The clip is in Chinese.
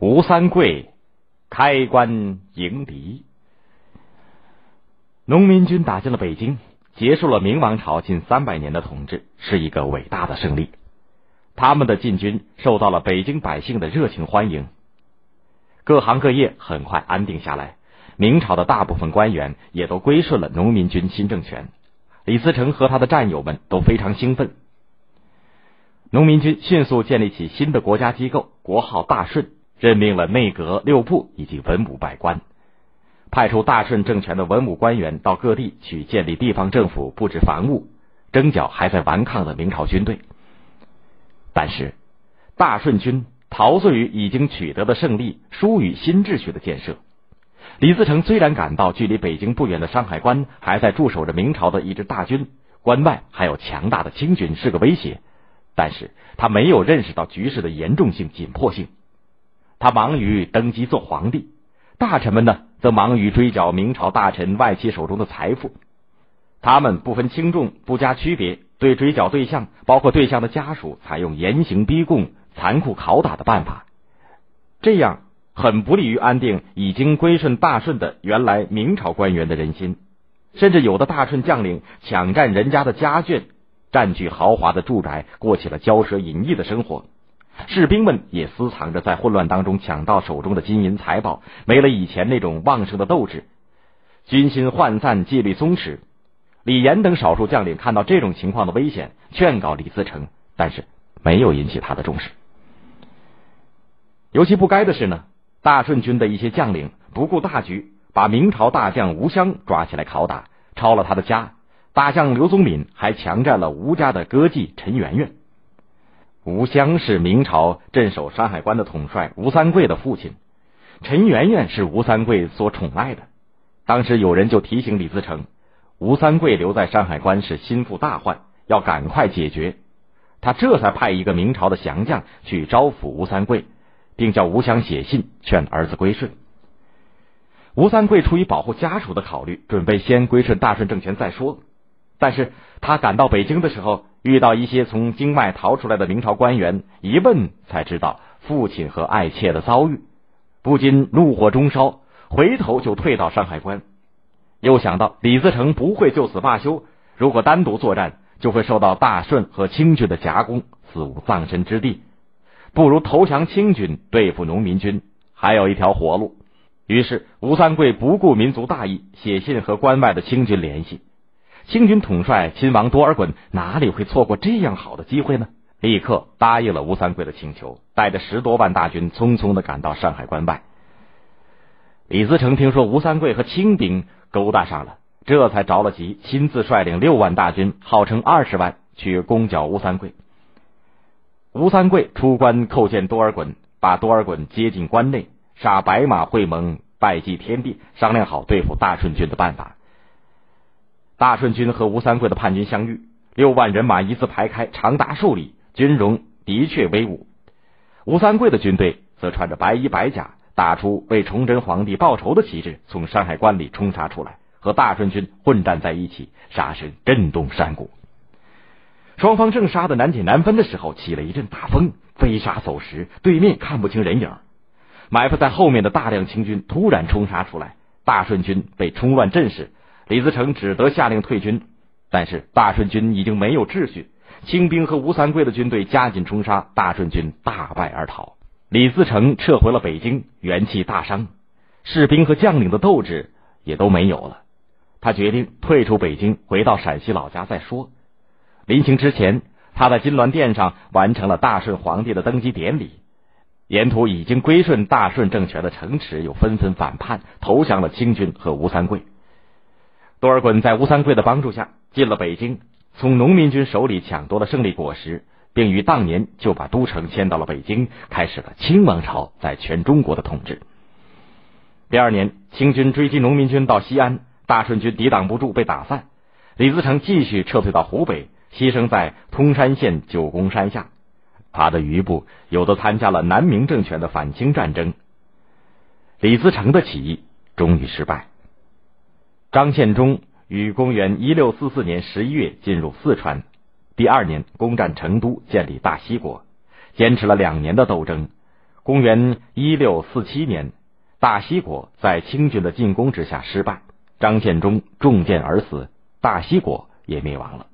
吴三桂开关迎敌，农民军打进了北京，结束了明王朝近三百年的统治，是一个伟大的胜利。他们的进军受到了北京百姓的热情欢迎，各行各业很快安定下来。明朝的大部分官员也都归顺了农民军新政权。李自成和他的战友们都非常兴奋。农民军迅速建立起新的国家机构，国号大顺，任命了内阁、六部以及文武百官，派出大顺政权的文武官员到各地去建立地方政府、布置防务、征剿还在顽抗的明朝军队。但是，大顺军陶醉于已经取得的胜利，疏于新秩序的建设。李自成虽然感到距离北京不远的山海关还在驻守着明朝的一支大军，关外还有强大的清军是个威胁，但是他没有认识到局势的严重性、紧迫性。他忙于登基做皇帝，大臣们呢则忙于追缴明朝大臣外戚手中的财富。他们不分轻重，不加区别。对追缴对象，包括对象的家属，采用严刑逼供、残酷拷打的办法，这样很不利于安定已经归顺大顺的原来明朝官员的人心。甚至有的大顺将领抢占人家的家眷，占据豪华的住宅，过起了骄奢淫逸的生活。士兵们也私藏着在混乱当中抢到手中的金银财宝，没了以前那种旺盛的斗志，军心涣散，纪律松弛。李严等少数将领看到这种情况的危险，劝告李自成，但是没有引起他的重视。尤其不该的是呢，大顺军的一些将领不顾大局，把明朝大将吴襄抓起来拷打，抄了他的家。大将刘宗敏还强占了吴家的歌妓陈圆圆。吴襄是明朝镇守山海关的统帅吴三桂的父亲，陈圆圆是吴三桂所宠爱的。当时有人就提醒李自成。吴三桂留在山海关是心腹大患，要赶快解决。他这才派一个明朝的降将去招抚吴三桂，并叫吴襄写信劝儿子归顺。吴三桂出于保护家属的考虑，准备先归顺大顺政权再说。但是他赶到北京的时候，遇到一些从京外逃出来的明朝官员，一问才知道父亲和爱妾的遭遇，不禁怒火中烧，回头就退到山海关。又想到李自成不会就此罢休，如果单独作战，就会受到大顺和清军的夹攻，死无葬身之地。不如投降清军，对付农民军，还有一条活路。于是吴三桂不顾民族大义，写信和关外的清军联系。清军统帅亲王多尔衮哪里会错过这样好的机会呢？立刻答应了吴三桂的请求，带着十多万大军匆匆的赶到山海关外。李自成听说吴三桂和清兵。勾搭上了，这才着了急，亲自率领六万大军，号称二十万去攻剿吴三桂。吴三桂出关叩见多尔衮，把多尔衮接进关内，杀白马会盟，拜祭天地，商量好对付大顺军的办法。大顺军和吴三桂的叛军相遇，六万人马一字排开，长达数里，军容的确威武。吴三桂的军队则穿着白衣白甲。打出为崇祯皇帝报仇的旗帜，从山海关里冲杀出来，和大顺军混战在一起，杀声震动山谷。双方正杀得难解难分的时候，起了一阵大风，飞沙走石，对面看不清人影。埋伏在后面的大量清军突然冲杀出来，大顺军被冲乱阵势，李自成只得下令退军。但是大顺军已经没有秩序，清兵和吴三桂的军队加紧冲杀，大顺军大败而逃。李自成撤回了北京，元气大伤，士兵和将领的斗志也都没有了。他决定退出北京，回到陕西老家再说。临行之前，他在金銮殿上完成了大顺皇帝的登基典礼。沿途已经归顺大顺政权的城池又纷纷反叛，投降了清军和吴三桂。多尔衮在吴三桂的帮助下进了北京，从农民军手里抢夺了胜利果实。并于当年就把都城迁到了北京，开始了清王朝在全中国的统治。第二年，清军追击农民军到西安，大顺军抵挡不住，被打散。李自成继续撤退到湖北，牺牲在通山县九宫山下。他的余部有的参加了南明政权的反清战争。李自成的起义终于失败。张献忠于公元一六四四年十一月进入四川。第二年，攻占成都，建立大西国，坚持了两年的斗争，公元一六四七年，大西国在清军的进攻之下失败，张献忠中箭而死，大西国也灭亡了。